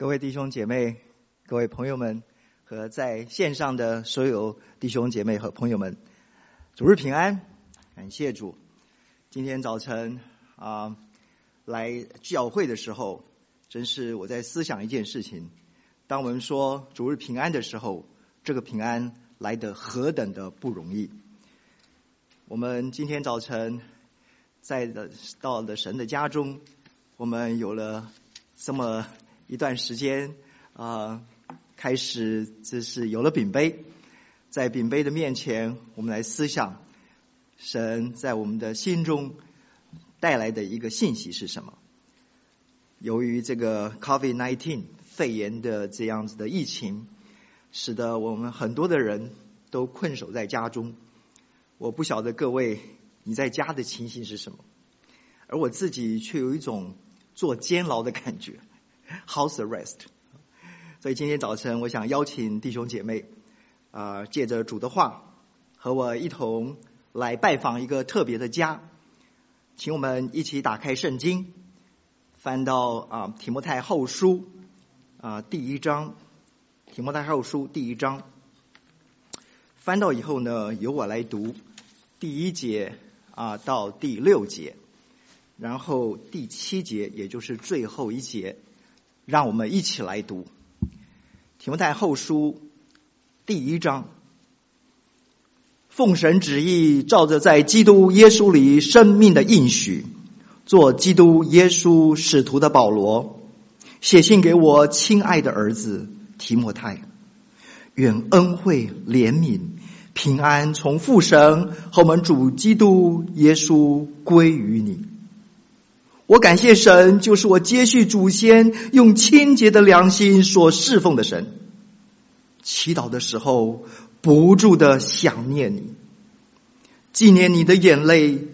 各位弟兄姐妹、各位朋友们和在线上的所有弟兄姐妹和朋友们，主日平安！感谢主。今天早晨啊、来教会的时候，真是我在思想一件事情：当我们说主日平安的时候，这个平安来的何等的不容易。我们今天早晨在的到了神的家中，我们有了这么。一段时间啊、呃，开始就是有了饼杯，在饼杯的面前，我们来思想神在我们的心中带来的一个信息是什么？由于这个 COVID-19 肺炎的这样子的疫情，使得我们很多的人都困守在家中。我不晓得各位你在家的情形是什么，而我自己却有一种坐监牢的感觉。House arrest，所以今天早晨我想邀请弟兄姐妹啊、借着主的话和我一同来拜访一个特别的家，请我们一起打开圣经，翻到啊、提摩太后书啊、第一章，提摩太后书第一章，翻到以后呢，由我来读第一节啊、到第六节，然后第七节也就是最后一节。让我们一起来读《提摩太后书》第一章。奉神旨意，照着在基督耶稣里生命的应许，做基督耶稣使徒的保罗，写信给我亲爱的儿子提摩太，愿恩惠、怜悯、平安从父神和我们主基督耶稣归于你。我感谢神，就是我接续祖先用清洁的良心所侍奉的神。祈祷的时候，不住的想念你，纪念你的眼泪，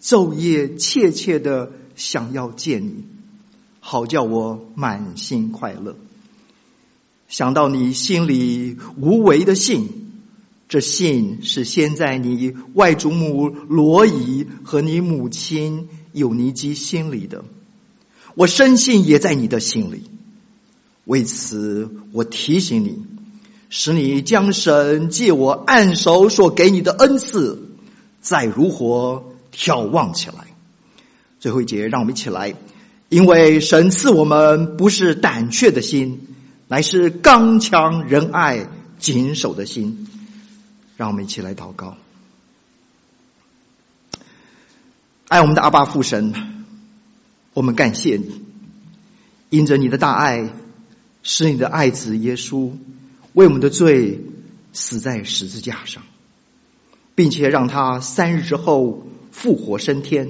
昼夜切切的想要见你，好叫我满心快乐。想到你心里无为的信，这信是先在你外祖母罗姨和你母亲。有尼基心里的，我深信也在你的心里。为此，我提醒你，使你将神借我按手所给你的恩赐，再如何眺望起来。最后一节，让我们一起来，因为神赐我们不是胆怯的心，乃是刚强仁爱谨守的心。让我们一起来祷告。爱我们的阿爸父神，我们感谢你，因着你的大爱，使你的爱子耶稣为我们的罪死在十字架上，并且让他三日之后复活升天，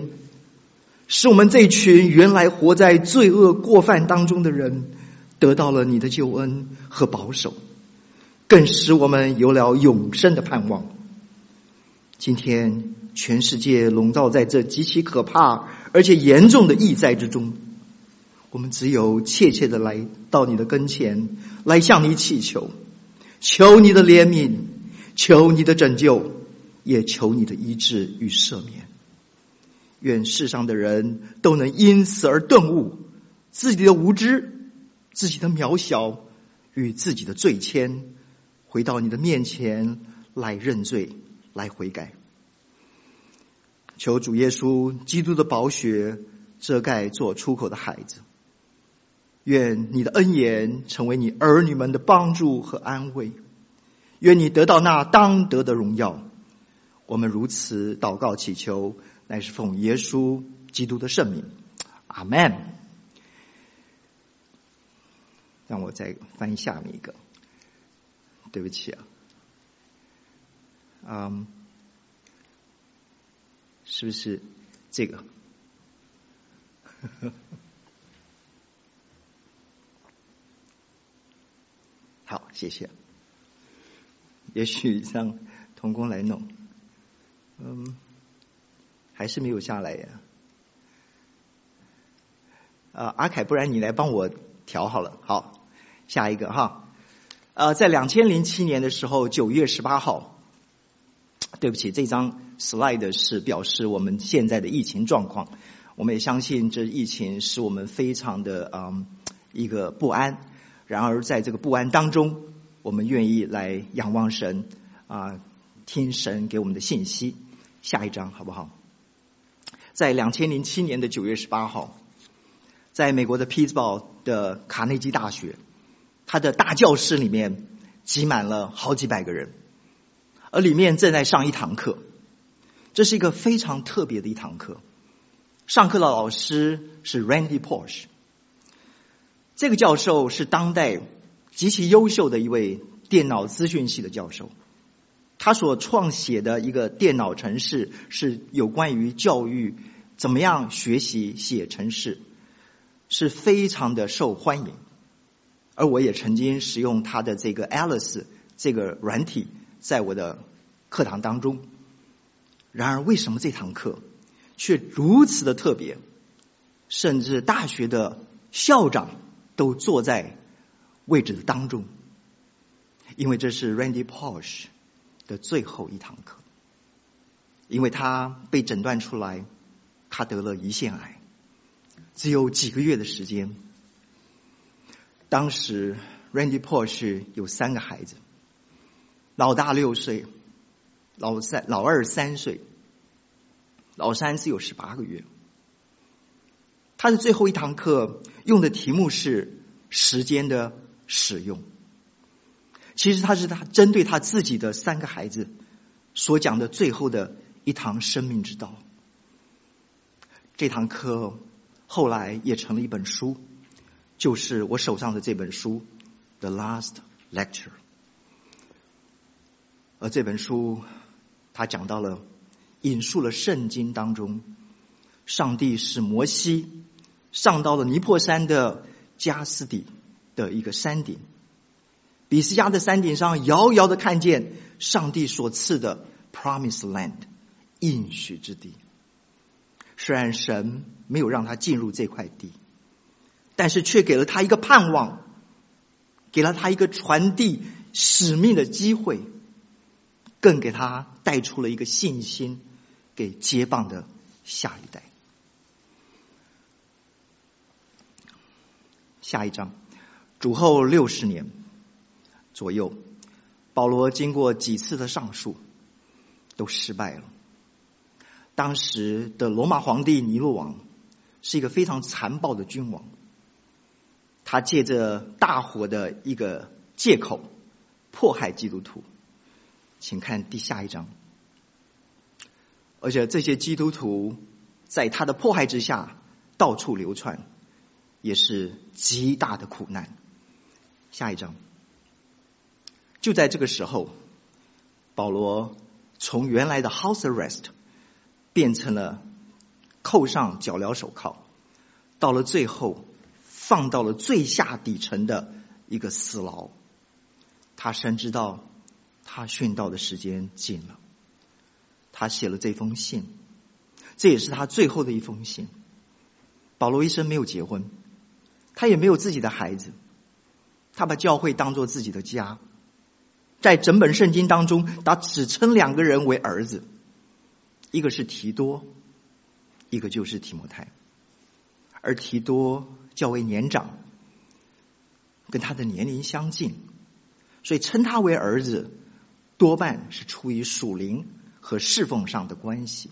使我们这群原来活在罪恶过犯当中的人得到了你的救恩和保守，更使我们有了永生的盼望。今天。全世界笼罩在这极其可怕而且严重的疫灾之中，我们只有切切的来到你的跟前，来向你祈求，求你的怜悯，求你的拯救，也求你的医治与赦免。愿世上的人都能因此而顿悟自己的无知、自己的渺小与自己的罪愆，回到你的面前来认罪、来悔改。求主耶稣基督的宝血遮盖做出口的孩子，愿你的恩言成为你儿女们的帮助和安慰，愿你得到那当得的荣耀。我们如此祷告祈求，乃是奉耶稣基督的圣名，阿门。让我再翻下面一个，对不起啊，嗯、是不是这个？好，谢谢。也许让童工来弄。嗯，还是没有下来呀。啊，阿凯，不然你来帮我调好了。好，下一个哈。呃，在两千零七年的时候，九月十八号。对不起，这张 slide 是表示我们现在的疫情状况。我们也相信这疫情使我们非常的嗯一个不安然而在这个不安当中，我们愿意来仰望神啊，听神给我们的信息。下一章好不好？在两千零七年的九月十八号，在美国的匹兹堡的卡内基大学，他的大教室里面挤满了好几百个人，而里面正在上一堂课。这是一个非常特别的一堂课。上课的老师是 Randy porsch 这个教授是当代极其优秀的一位电脑资讯系的教授。他所创写的一个电脑程式是有关于教育怎么样学习写程式，是非常的受欢迎。而我也曾经使用他的这个 Alice 这个软体在我的课堂当中。然而，为什么这堂课却如此的特别？甚至大学的校长都坐在位置的当中，因为这是 Randy Porsche 的最后一堂课，因为他被诊断出来，他得了胰腺癌，只有几个月的时间。当时 Randy Porsche 有三个孩子，老大六岁，老三老二三岁，老三只有十八个月。他的最后一堂课用的题目是时间的使用。其实他是他针对他自己的三个孩子所讲的最后的一堂生命之道。这堂课后来也成了一本书，就是我手上的这本书《The Last Lecture》。而这本书，他讲到了引述了圣经当中，上帝使摩西上到了尼泊山的加斯底的一个山顶。比斯加的山顶上，遥遥的看见上帝所赐的 Promised Land 应许之地。虽然神没有让他进入这块地，但是却给了他一个盼望，给了他一个传递使命的机会，更给他带出了一个信心，给接棒的下一代。下一章，主后六十年。左右，保罗经过几次的上诉，都失败了。当时的罗马皇帝尼禄王是一个非常残暴的君王，他借着大火的一个借口迫害基督徒。请看第下一章，而且这些基督徒在他的迫害之下到处流窜，也是极大的苦难。下一章。就在这个时候，保罗从原来的 house arrest 变成了扣上脚镣手铐，到了最后放到了最下底层的一个死牢。他深知道他殉道的时间近了，他写了这封信，这也是他最后的一封信。保罗一生没有结婚，他也没有自己的孩子，他把教会当做自己的家。在整本圣经当中，他只称两个人为儿子，一个是提多，一个就是提摩太。而提多较为年长，跟他的年龄相近，所以称他为儿子，多半是出于属灵和侍奉上的关系。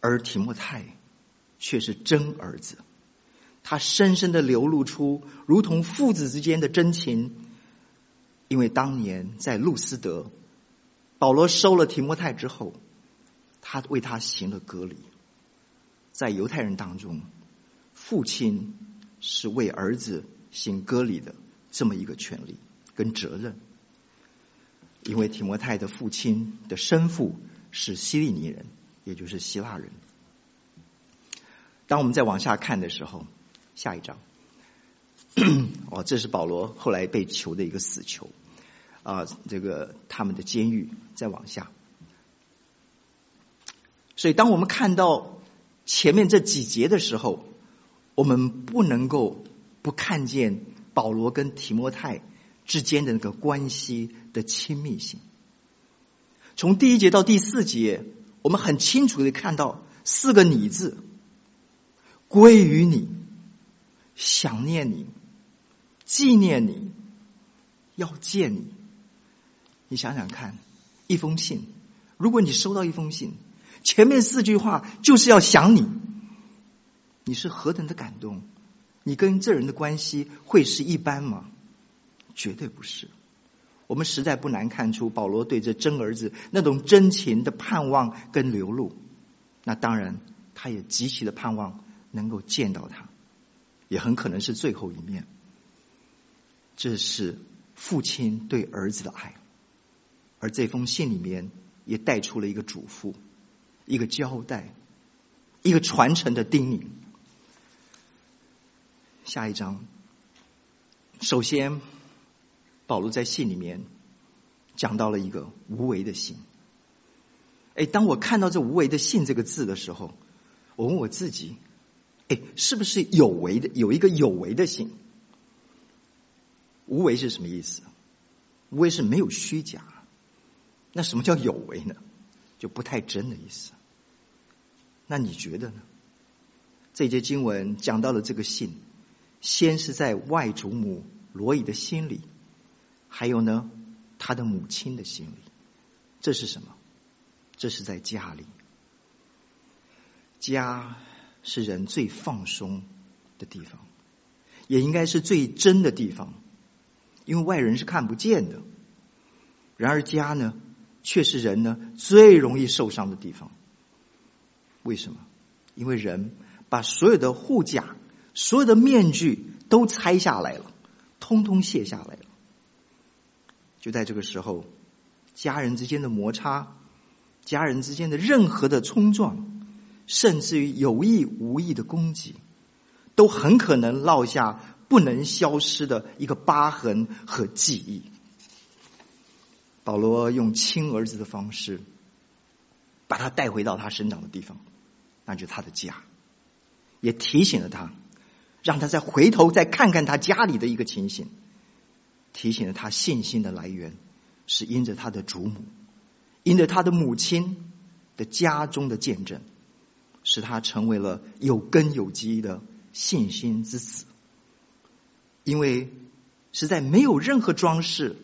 而提莫泰却是真儿子，他深深的流露出如同父子之间的真情。因为当年在路斯德，保罗收了提莫泰之后，他为他行了割礼。在犹太人当中，父亲是为儿子行割礼的这么一个权利跟责任。因为提摩太的父亲的生父是希利尼人，也就是希腊人。当我们再往下看的时候，下一章。哦，这是保罗后来被囚的一个死囚，啊，这个他们的监狱再往下。所以，当我们看到前面这几节的时候，我们不能够不看见保罗跟提摩太之间的那个关系的亲密性。从第一节到第四节，我们很清楚的看到四个“你”字，归于你，想念你。纪念你，要见你。你想想看，一封信，如果你收到一封信，前面四句话就是要想你，你是何等的感动？你跟这人的关系会是一般吗？绝对不是。我们实在不难看出保罗对这真儿子那种真情的盼望跟流露。那当然，他也极其的盼望能够见到他，也很可能是最后一面。这是父亲对儿子的爱，而这封信里面也带出了一个嘱咐、一个交代、一个传承的叮咛。下一章，首先，保罗在信里面讲到了一个无为的信。哎，当我看到这“无为的信”这个字的时候，我问我自己：哎，是不是有为的？有一个有为的信？无为是什么意思？无为是没有虚假。那什么叫有为呢？就不太真的意思。那你觉得呢？这节经文讲到了这个信。先是在外祖母罗伊的心里，还有呢，他的母亲的心里，这是什么？这是在家里。家是人最放松的地方，也应该是最真的地方，因为外人是看不见的。然而家呢，却是人呢最容易受伤的地方。为什么？因为人把所有的护甲。所有的面具都拆下来了，通通卸下来了。就在这个时候，家人之间的摩擦，家人之间的任何的冲撞，甚至于有意无意的攻击，都很可能落下不能消失的一个疤痕和记忆。保罗用亲儿子的方式，把他带回到他生长的地方，那就是他的家，也提醒了他。让他再回头再看看他家里的一个情形，提醒了他信心的来源是因着他的祖母，因着他的母亲的家中的见证，使他成为了有根有基的信心之子。因为是在没有任何装饰、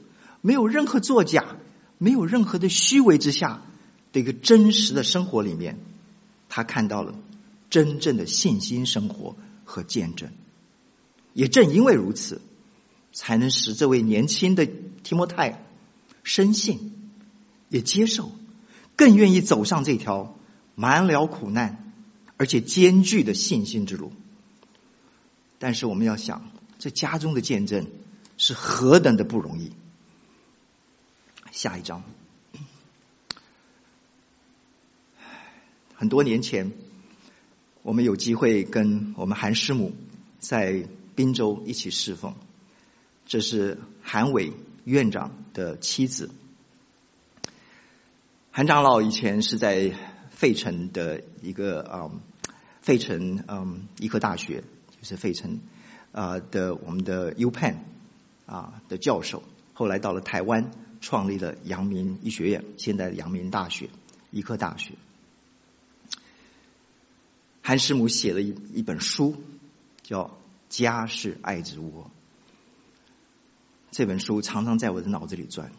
没有任何作假、没有任何的虚伪之下的一个真实的生活里面，他看到了真正的信心生活。和见证，也正因为如此，才能使这位年轻的提摩太深信，也接受，更愿意走上这条满了苦难而且艰巨的信心之路。但是我们要想，这家中的见证是何等的不容易。下一章，很多年前。我们有机会跟我们韩师母在滨州一起侍奉，这是韩伟院长的妻子。韩长老以前是在费城的一个嗯，费城嗯医科大学，就是费城啊的我们的 UPenn 啊的教授，后来到了台湾创立了阳明医学院，现在的阳明大学医科大学。韩师母写了一一本书，叫《家是爱之窝》。这本书常常在我的脑子里转，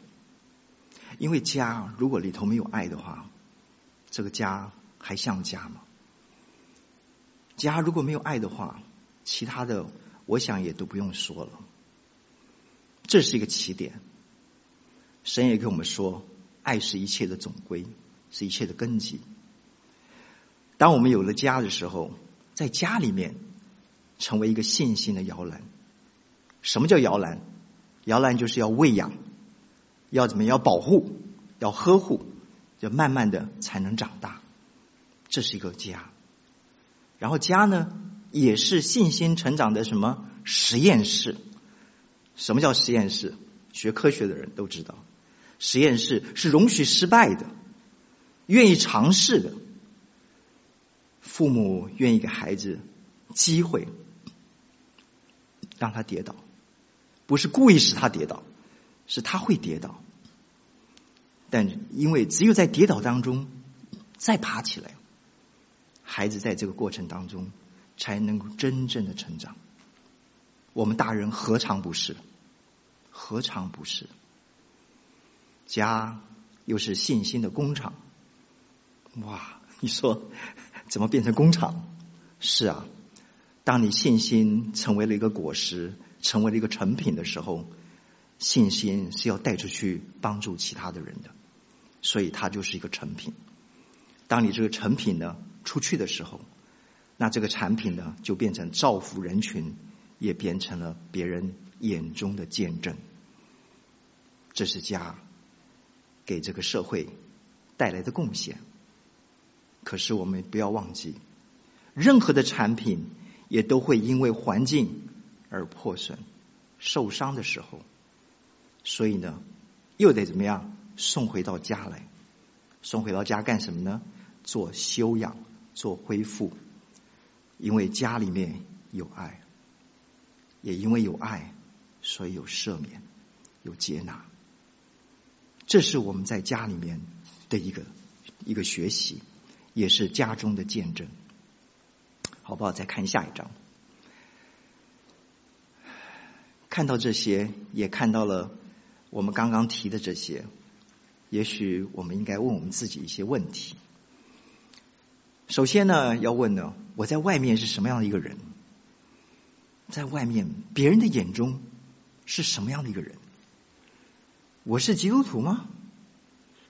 因为家如果里头没有爱的话，这个家还像家吗？家如果没有爱的话，其他的我想也都不用说了。这是一个起点。神也跟我们说，爱是一切的总归，是一切的根基。当我们有了家的时候，在家里面成为一个信心的摇篮。什么叫摇篮？摇篮就是要喂养，要怎么？要保护，要呵护，就慢慢的才能长大。这是一个家。然后家呢，也是信心成长的什么实验室？什么叫实验室？学科学的人都知道，实验室是容许失败的，愿意尝试的。父母愿意给孩子机会，让他跌倒，不是故意使他跌倒，是他会跌倒。但因为只有在跌倒当中再爬起来，孩子在这个过程当中才能够真正的成长。我们大人何尝不是？何尝不是？家又是信心的工厂。哇，你说 怎么变成工厂？是啊，当你信心成为了一个果实，成为了一个成品的时候，信心是要带出去帮助其他的人的，所以它就是一个成品。当你这个成品呢出去的时候，那这个产品呢就变成造福人群，也变成了别人眼中的见证。这是家给这个社会带来的贡献。可是我们不要忘记，任何的产品也都会因为环境而破损、受伤的时候，所以呢，又得怎么样送回到家来？送回到家干什么呢？做修养、做恢复。因为家里面有爱，也因为有爱，所以有赦免、有接纳。这是我们在家里面的一个一个学习，也是家中的见证，好不好？再看下一章，看到这些，也看到了我们刚刚提的这些，也许我们应该问我们自己一些问题。首先呢，要问呢，我在外面是什么样的一个人？在外面，别人的眼中是什么样的一个人？我是基督徒吗？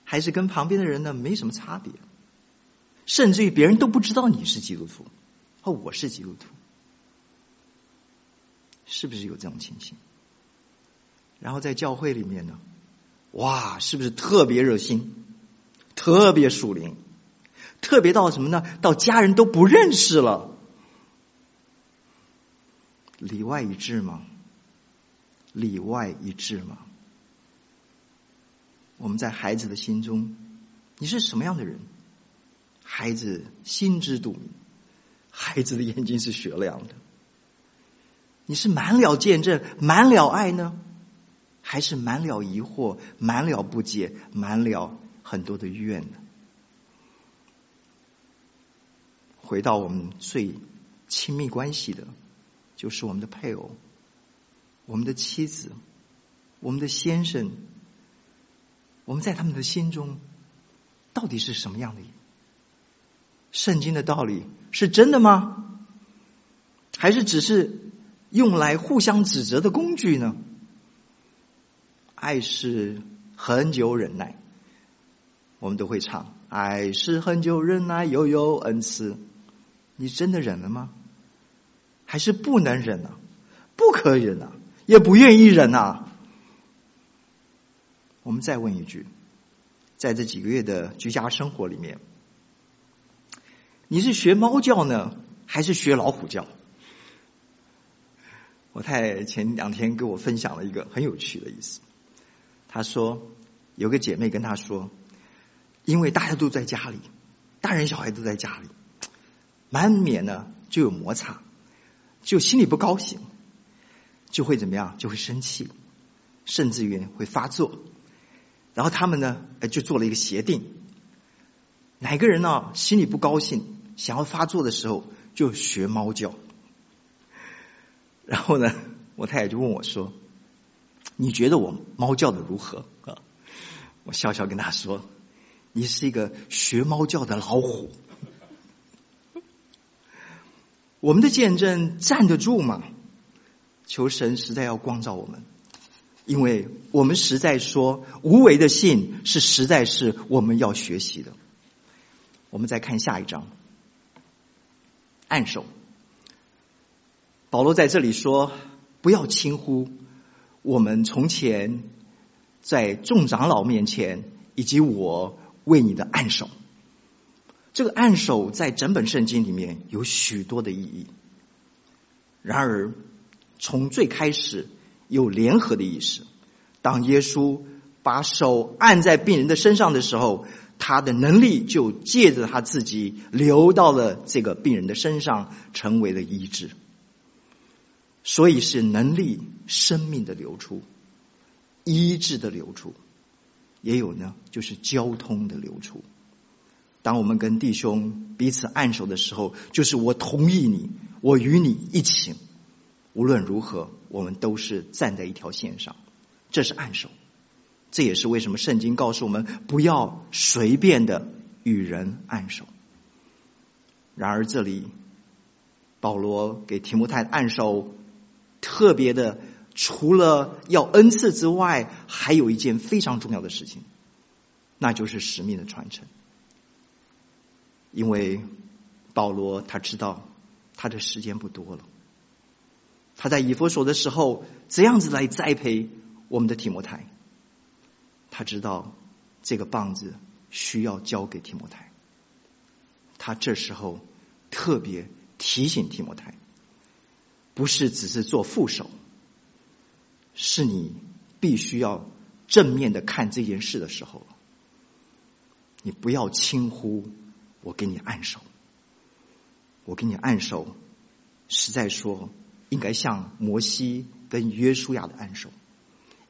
还是跟旁边的人呢没什么差别？甚至于别人都不知道你是基督徒，哦，我是基督徒，是不是有这种情形？然后在教会里面呢，哇，是不是特别热心，特别属灵，特别到什么呢？到家人都不认识了，里外一致吗？里外一致吗？我们在孩子的心中，你是什么样的人？孩子心知肚明，孩子的眼睛是雪亮的。你是满了见证、满了爱呢，还是满了疑惑、满了不解、满了很多的怨呢？回到我们最亲密关系的，就是我们的配偶、我们的妻子、我们的先生。我们在他们的心中到底是什么样的？圣经的道理是真的吗？还是只是用来互相指责的工具呢？爱是恒久忍耐，我们都会唱。爱是恒久忍耐，又有恩慈。你真的忍了吗？还是不能忍啊？不可以忍啊？也不愿意忍啊？我们再问一句，在这几个月的居家生活里面，你是学猫叫呢，还是学老虎叫？我太前两天跟我分享了一个很有趣的意思。她说，有个姐妹跟她说，因为大家都在家里，大人小孩都在家里，难免呢就有摩擦，就心里不高兴，就会怎么样？就会生气，甚至于会发作。然后他们呢，就做了一个协定，哪个人呢心里不高兴，想要发作的时候，就学猫叫。然后呢，我太太就问我说：“你觉得我猫叫的如何？”啊，我笑笑跟他说：“你是一个学猫叫的老虎。” 我们的见证站得住吗？求神实在要光照我们。因为我们实在说，无为的信是实在是我们要学习的。我们再看下一章，按手。保罗在这里说：“不要轻忽我们从前在众长老面前，以及我为你的按手。”这个按手在整本圣经里面有许多的意义。然而，从最开始。有联合的意思。当耶稣把手按在病人的身上的时候，他的能力就借着他自己流到了这个病人的身上，成为了医治。所以是能力、生命的流出，医治的流出，也有呢，就是交通的流出。当我们跟弟兄彼此按手的时候，就是我同意你，我与你一起。无论如何，我们都是站在一条线上，这是按手。这也是为什么圣经告诉我们不要随便的与人按手。然而，这里保罗给提摩太按手，特别的，除了要恩赐之外，还有一件非常重要的事情，那就是使命的传承。因为保罗他知道他的时间不多了。他在以弗所的时候，怎样子来栽培我们的提摩太？他知道这个棒子需要交给提摩太。他这时候特别提醒提摩太，不是只是做副手，是你必须要正面的看这件事的时候，你不要轻忽我给你按手，我给你按手，实在说。应该像摩西跟约书亚的按手，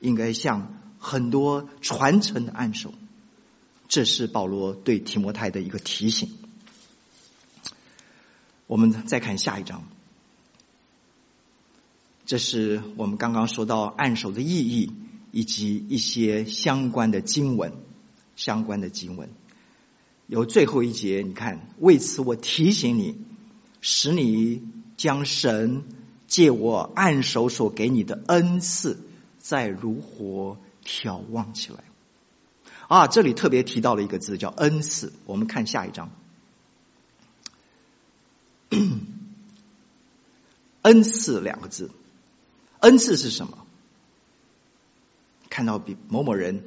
应该像很多传承的按手，这是保罗对提摩太的一个提醒。我们再看下一章，这是我们刚刚说到按手的意义以及一些相关的经文，相关的经文。有最后一节，你看，为此我提醒你，使你将神。借我按手所给你的恩赐，再如火眺望起来。啊，这里特别提到了一个字，叫恩赐。我们看下一章。恩赐两个字，恩赐是什么？看到比某某人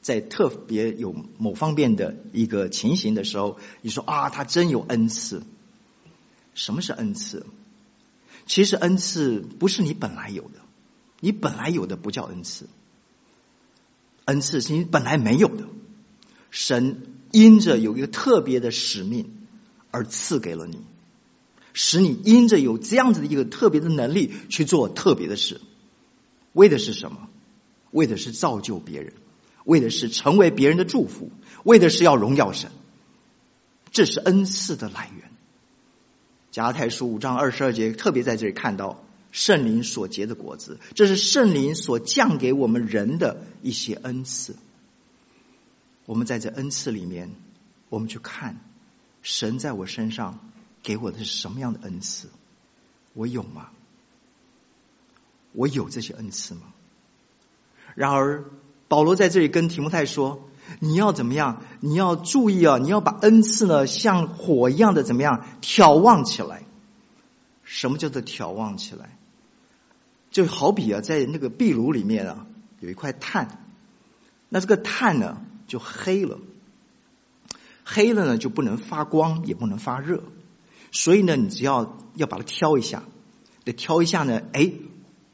在特别有某方面的一个情形的时候，你说啊，他真有恩赐。什么是恩赐？其实恩赐不是你本来有的，你本来有的不叫恩赐，恩赐是你本来没有的，神因着有一个特别的使命而赐给了你，使你因着有这样子的一个特别的能力去做特别的事，为的是什么？为的是造就别人，为的是成为别人的祝福，为的是要荣耀神，这是恩赐的来源。加太书五章二十二节，特别在这里看到圣灵所结的果子，这是圣灵所降给我们人的一些恩赐。我们在这恩赐里面，我们去看神在我身上给我的是什么样的恩赐？我有吗？我有这些恩赐吗？然而，保罗在这里跟提摩太说。你要怎么样？你要注意啊！你要把恩赐呢，像火一样的怎么样挑旺起来？什么叫做挑旺起来？就好比啊，在那个壁炉里面啊，有一块炭，那这个炭呢就黑了，黑了呢就不能发光，也不能发热，所以呢，你只要要把它挑一下，得挑一下呢，哎，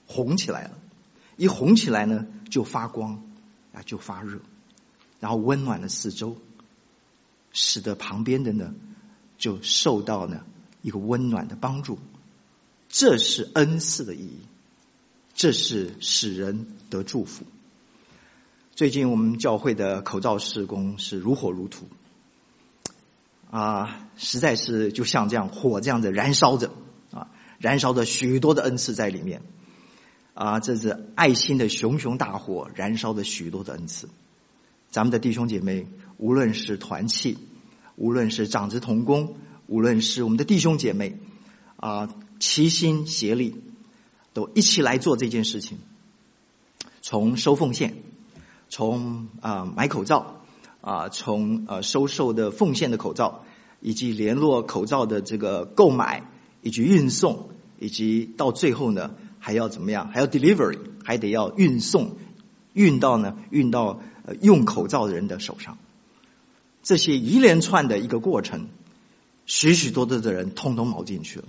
红起来了，一红起来呢就发光啊，就发热。然后温暖了四周，使得旁边的呢就受到了一个温暖的帮助。这是恩赐的意义，这是使人得祝福。最近我们教会的口罩施工是如火如荼，啊，实在是就像这样火这样的燃烧着啊，燃烧着许多的恩赐在里面啊，这是爱心的熊熊大火，燃烧着许多的恩赐。咱们的弟兄姐妹，无论是团契，无论是长子同工，无论是我们的弟兄姐妹，啊，齐心协力，都一起来做这件事情。从收奉献，从啊买口罩，啊从呃收受的奉献的口罩，以及联络口罩的这个购买，以及运送，以及到最后呢，还要怎么样？还要 delivery，还得要运送，运到呢，运到。呃用口罩的人的手上，这些一连串的一个过程，许许多多的人通通卯进去了。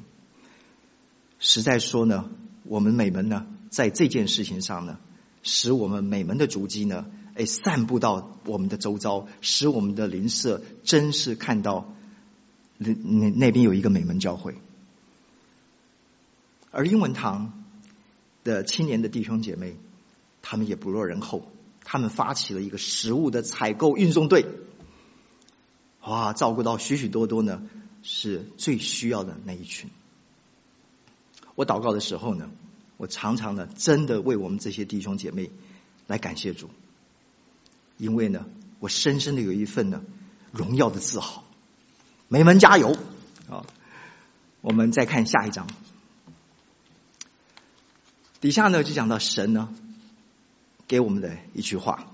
实在说呢，我们美门呢，在这件事情上呢，使我们美门的足迹呢，哎，散布到我们的周遭，使我们的邻舍真是看到那那那边有一个美门教会。而英文堂的青年的弟兄姐妹，他们也不落人后。他们发起了一个食物的采购运送队，哇，照顾到许许多多呢，是最需要的那一群。我祷告的时候呢，我常常呢，真的为我们这些弟兄姐妹来感谢主，因为呢，我深深的有一份呢荣耀的自豪。美门加油啊！我们再看下一章，底下呢就讲到神呢给我们的一句话。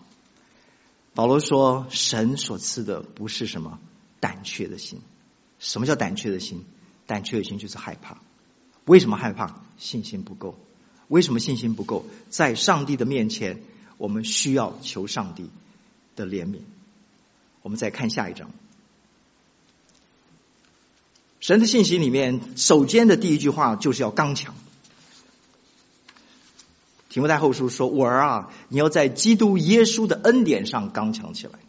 保罗说：“神所赐的不是什么胆怯的心。什么叫胆怯的心？胆怯的心就是害怕。为什么害怕？信心不够。为什么信心不够？在上帝的面前，我们需要求上帝的怜悯。我们再看下一章。神的信息里面，首先的第一句话就是要刚强。”提摩太后书说：“我儿啊，你要在基督耶稣的恩典上刚强起来。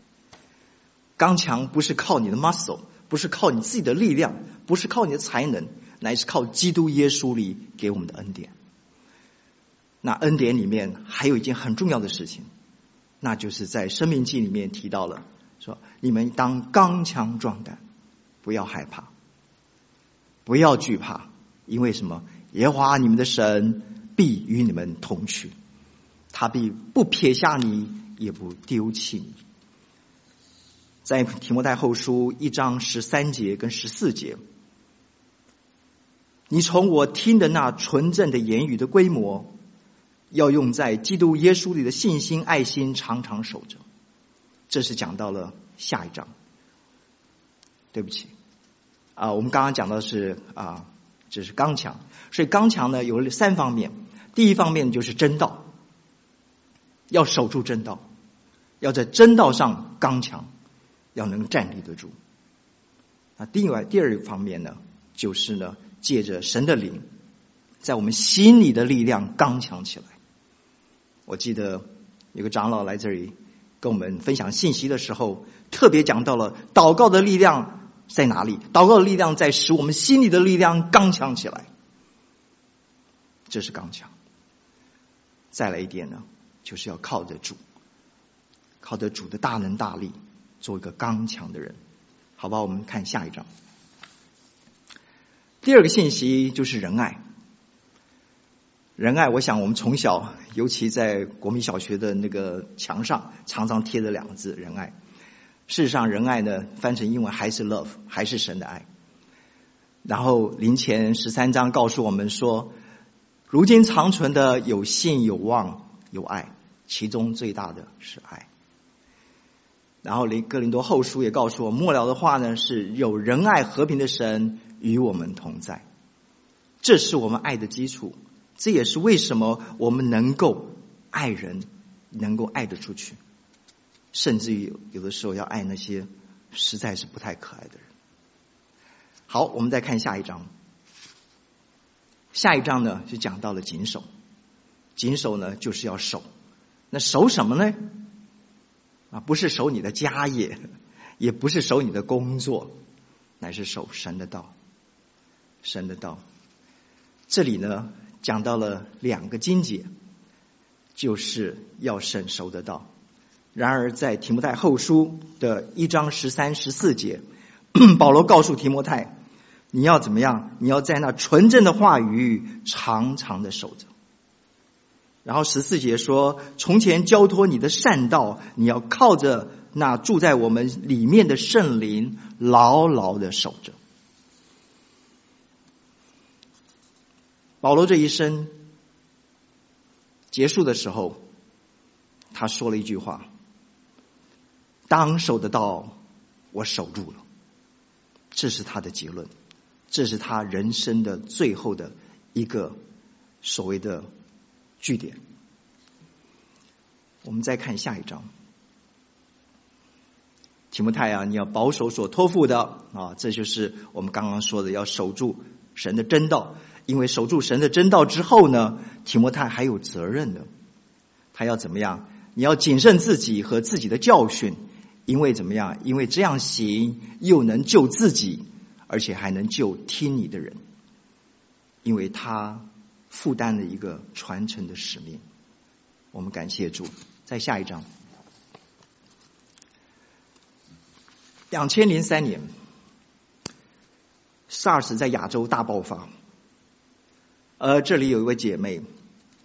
刚强不是靠你的 muscle，不是靠你自己的力量，不是靠你的才能，乃是靠基督耶稣里给我们的恩典。那恩典里面还有一件很重要的事情，那就是在生命记里面提到了，说你们当刚强壮胆，不要害怕，不要惧怕，因为什么？耶和华你们的神。”必与你们同去，他必不撇下你，也不丢弃你。在提摩太后书一章十三节跟十四节，你从我听的那纯正的言语的规模，要用在基督耶稣里的信心、爱心，常常守着。这是讲到了下一章。对不起，啊，我们刚刚讲到的是啊，这是刚强，所以刚强呢有三方面。第一方面就是真道，要守住真道，要在真道上刚强，要能站立得住。啊，另外第二方面呢，就是呢，借着神的灵，在我们心里的力量刚强起来。我记得有个长老来这里跟我们分享信息的时候，特别讲到了祷告的力量在哪里？祷告的力量在使我们心里的力量刚强起来，这是刚强。再来一点呢，就是要靠得住，靠得主的大能大力，做一个刚强的人，好吧？我们看下一章。第二个信息就是仁爱。仁爱，我想我们从小，尤其在国民小学的那个墙上，常常贴着两个字“仁爱”。事实上，仁爱呢，翻成英文还是 “love”，还是神的爱。然后林前十三章告诉我们说。如今长存的有信、有望、有爱，其中最大的是爱。然后林哥林多后书也告诉我，末了的话呢，是有仁爱和平的神与我们同在，这是我们爱的基础，这也是为什么我们能够爱人，能够爱得出去，甚至于有的时候要爱那些实在是不太可爱的人。好，我们再看下一章。下一章呢，就讲到了谨守，谨守呢就是要守，那守什么呢？啊，不是守你的家业，也不是守你的工作，乃是守神的道。神的道，这里呢讲到了两个经节，就是要审熟的道。然而在提摩太后书的一章十三、十四节，保罗告诉提摩太。你要怎么样？你要在那纯正的话语常常的守着。然后十四节说：“从前交托你的善道，你要靠着那住在我们里面的圣灵，牢牢的守着。”保罗这一生结束的时候，他说了一句话：“当守的道，我守住了。”这是他的结论。这是他人生的最后的一个所谓的据点。我们再看下一章，提摩太啊，你要保守所托付的啊，这就是我们刚刚说的，要守住神的真道。因为守住神的真道之后呢，提摩太还有责任的，他要怎么样？你要谨慎自己和自己的教训，因为怎么样？因为这样行又能救自己。而且还能救听你的人，因为他负担了一个传承的使命。我们感谢主。在下一章，两千零三年，SARS 在亚洲大爆发，而这里有一位姐妹，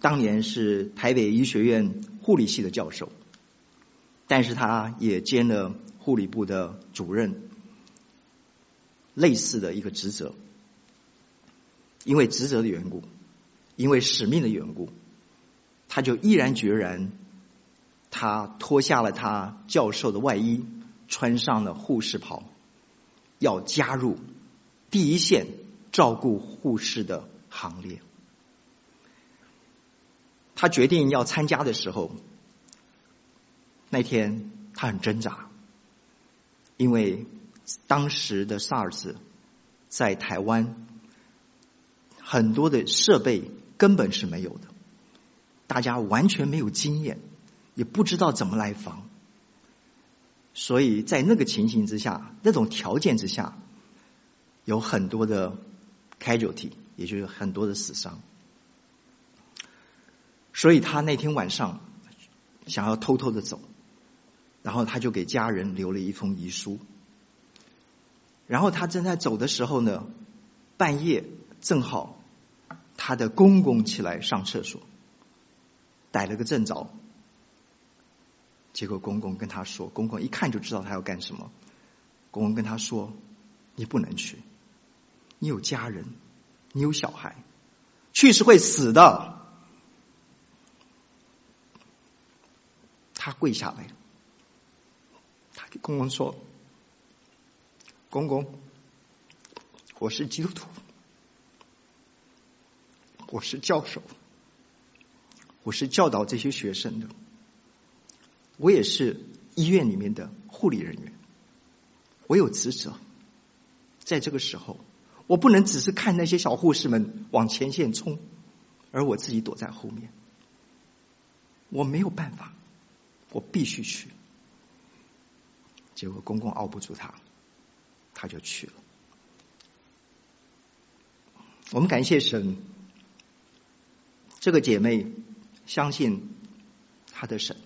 当年是台北医学院护理系的教授，但是她也兼了护理部的主任，类似的一个职责。因为职责的缘故，因为使命的缘故，他就毅然决然，他脱下了他教授的外衣，穿上了护士袍，要加入第一线照顾护士的行列。他决定要参加的时候，那天他很挣扎，因为当时的 SARS 在台湾很多的设备根本是没有的，大家完全没有经验，也不知道怎么来防，所以在那个情形之下，那种条件之下，有很多的 casualty，也就是很多的死伤。所以他那天晚上想要偷偷的走，然后他就给家人留了一封遗书。然后他正在走的时候呢，半夜正好他的公公起来上厕所，逮了个正着。结果公公跟他说，公公一看就知道他要干什么。公公跟他说：“你不能去，你有家人，你有小孩，去是会死的。”他跪下来，他给公公说：“公公，我是基督徒，我是教授，我是教导这些学生的，我也是医院里面的护理人员，我有职责。在这个时候，我不能只是看那些小护士们往前线冲，而我自己躲在后面，我没有办法。”我必须去，结果公公熬不住他，他就去了。我们感谢神，这个姐妹相信她的神，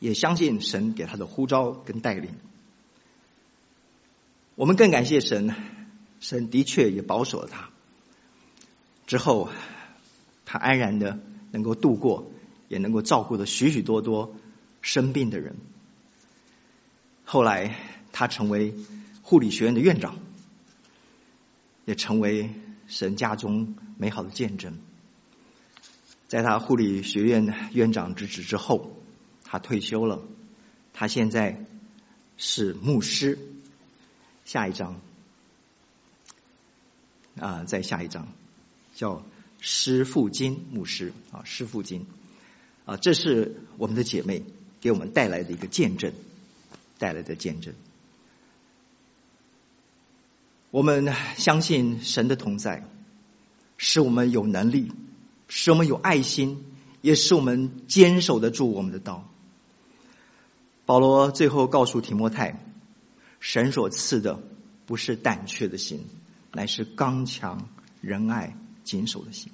也相信神给她的呼召跟带领。我们更感谢神，神的确也保守了他。之后，他安然的能够度过。也能够照顾的许许多多生病的人。后来，他成为护理学院的院长，也成为神家中美好的见证。在他护理学院院长之职之后，他退休了。他现在是牧师。下一章啊，在下一章叫施富金牧师啊，施富金。啊，这是我们的姐妹给我们带来的一个见证，带来的见证。我们相信神的同在，使我们有能力，使我们有爱心，也使我们坚守得住我们的道。保罗最后告诉提摩太，神所赐的不是胆怯的心，乃是刚强、仁爱、谨守的心。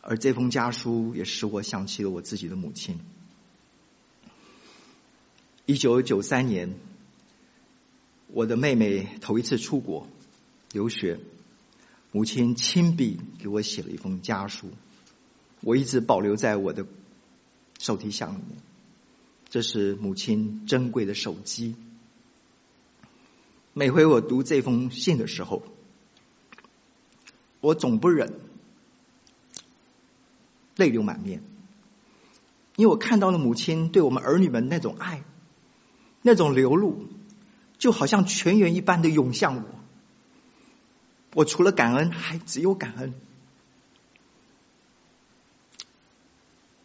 而这封家书也使我想起了我自己的母亲。一九九三年，我的妹妹头一次出国留学，母亲亲笔给我写了一封家书，我一直保留在我的手提箱里面。这是母亲珍贵的手机。每回我读这封信的时候，我总不忍。泪流满面，因为我看到了母亲对我们儿女们那种爱，那种流露，就好像泉源一般的涌向我。我除了感恩，还只有感恩。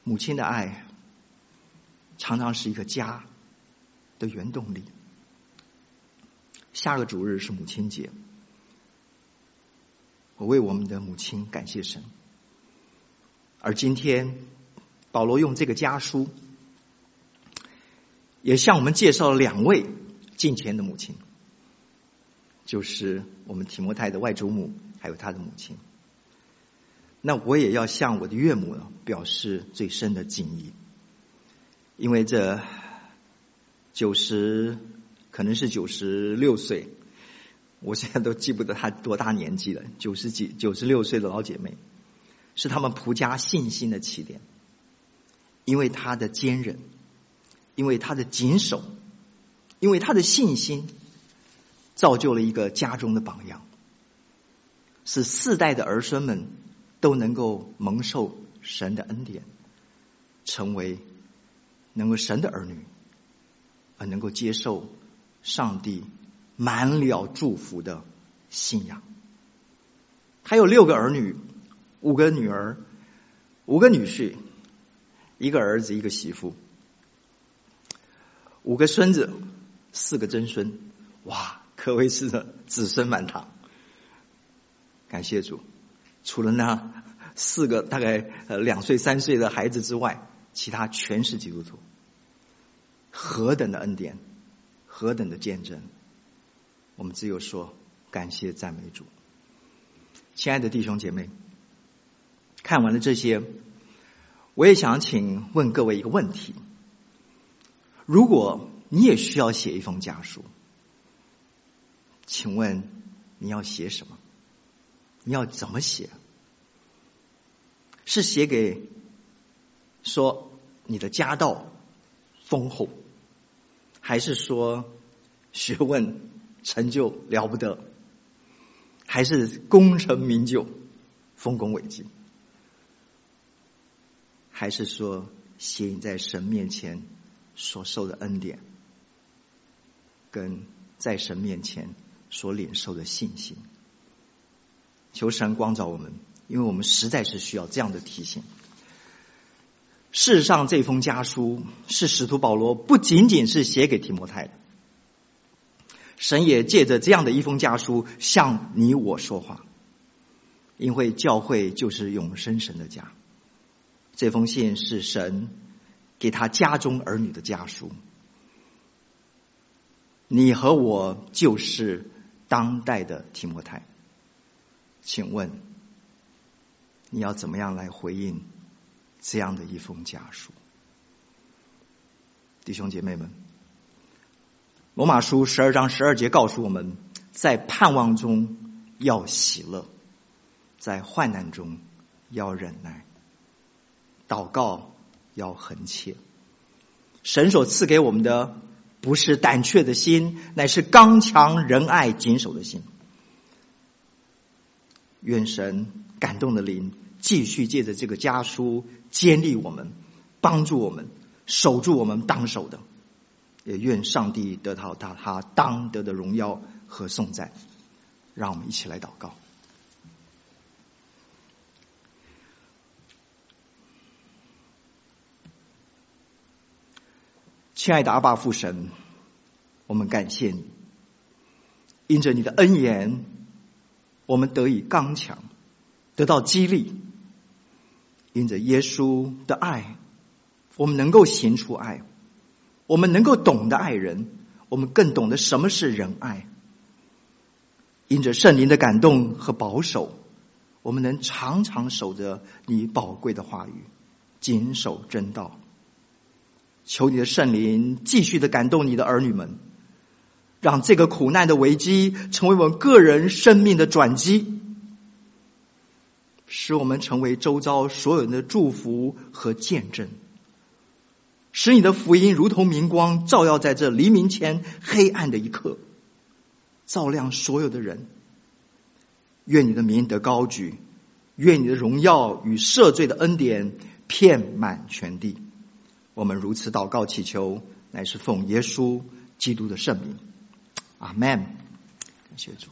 母亲的爱，常常是一个家的原动力。下个主日是母亲节，我为我们的母亲感谢神。而今天，保罗用这个家书，也向我们介绍了两位敬虔的母亲，就是我们提摩太的外祖母，还有他的母亲。那我也要向我的岳母呢表示最深的敬意，因为这九十可能是九十六岁，我现在都记不得她多大年纪了，九十几、九十六岁的老姐妹。是他们仆家信心的起点。因为他的坚忍，因为他的谨守，因为他的信心，造就了一个家中的榜样，使四代的儿孙们都能够蒙受神的恩典，成为能够神的儿女，而能够接受上帝满了祝福的信仰。他有六个儿女，五个女儿，五个女婿。一个儿子，一个媳妇，五个孙子，四个曾孙，哇，可谓是子孙满堂。感谢主，除了那四个大概呃两岁三岁的孩子之外，其他全是基督徒。何等的恩典，何等的见证，我们只有说感谢赞美主。亲爱的弟兄姐妹，看完了这些。我也想请问各位一个问题：如果你也需要写一封家书，请问你要写什么？你要怎么写？是写给说你的家道丰厚，还是说学问成就了不得，还是功成名就、丰功伟绩？还是说，写你在神面前所受的恩典，跟在神面前所领受的信心。求神光照我们，因为我们实在是需要这样的提醒。事实上，这封家书是使徒保罗不仅仅是写给提摩太的，神也借着这样的一封家书向你我说话，因为教会就是永生神的家。这封信是神给他家中儿女的家书。你和我就是当代的提摩太，请问你要怎么样来回应这样的一封家书？弟兄姐妹们，罗马书十二章十二节告诉我们，在盼望中要喜乐，在患难中要忍耐。祷告要恒切，神所赐给我们的不是胆怯的心，乃是刚强仁爱谨守的心。愿神感动的灵继续借着这个家书坚立我们，帮助我们守住我们当守的，也愿上帝得到他他当得的荣耀和颂赞。让我们一起来祷告。亲爱的阿爸父神，我们感谢你，因着你的恩言，我们得以刚强，得到激励；因着耶稣的爱，我们能够行出爱，我们能够懂得爱人，我们更懂得什么是仁爱；因着圣灵的感动和保守，我们能常常守着你宝贵的话语，谨守真道。求你的圣灵继续的感动你的儿女们，让这个苦难的危机成为我们个人生命的转机，使我们成为周遭所有人的祝福和见证，使你的福音如同明光照耀在这黎明前黑暗的一刻，照亮所有的人。愿你的名得高举，愿你的荣耀与赦罪的恩典遍满全地。我们如此祷告祈求，乃是奉耶稣基督的圣名，阿门。感谢主。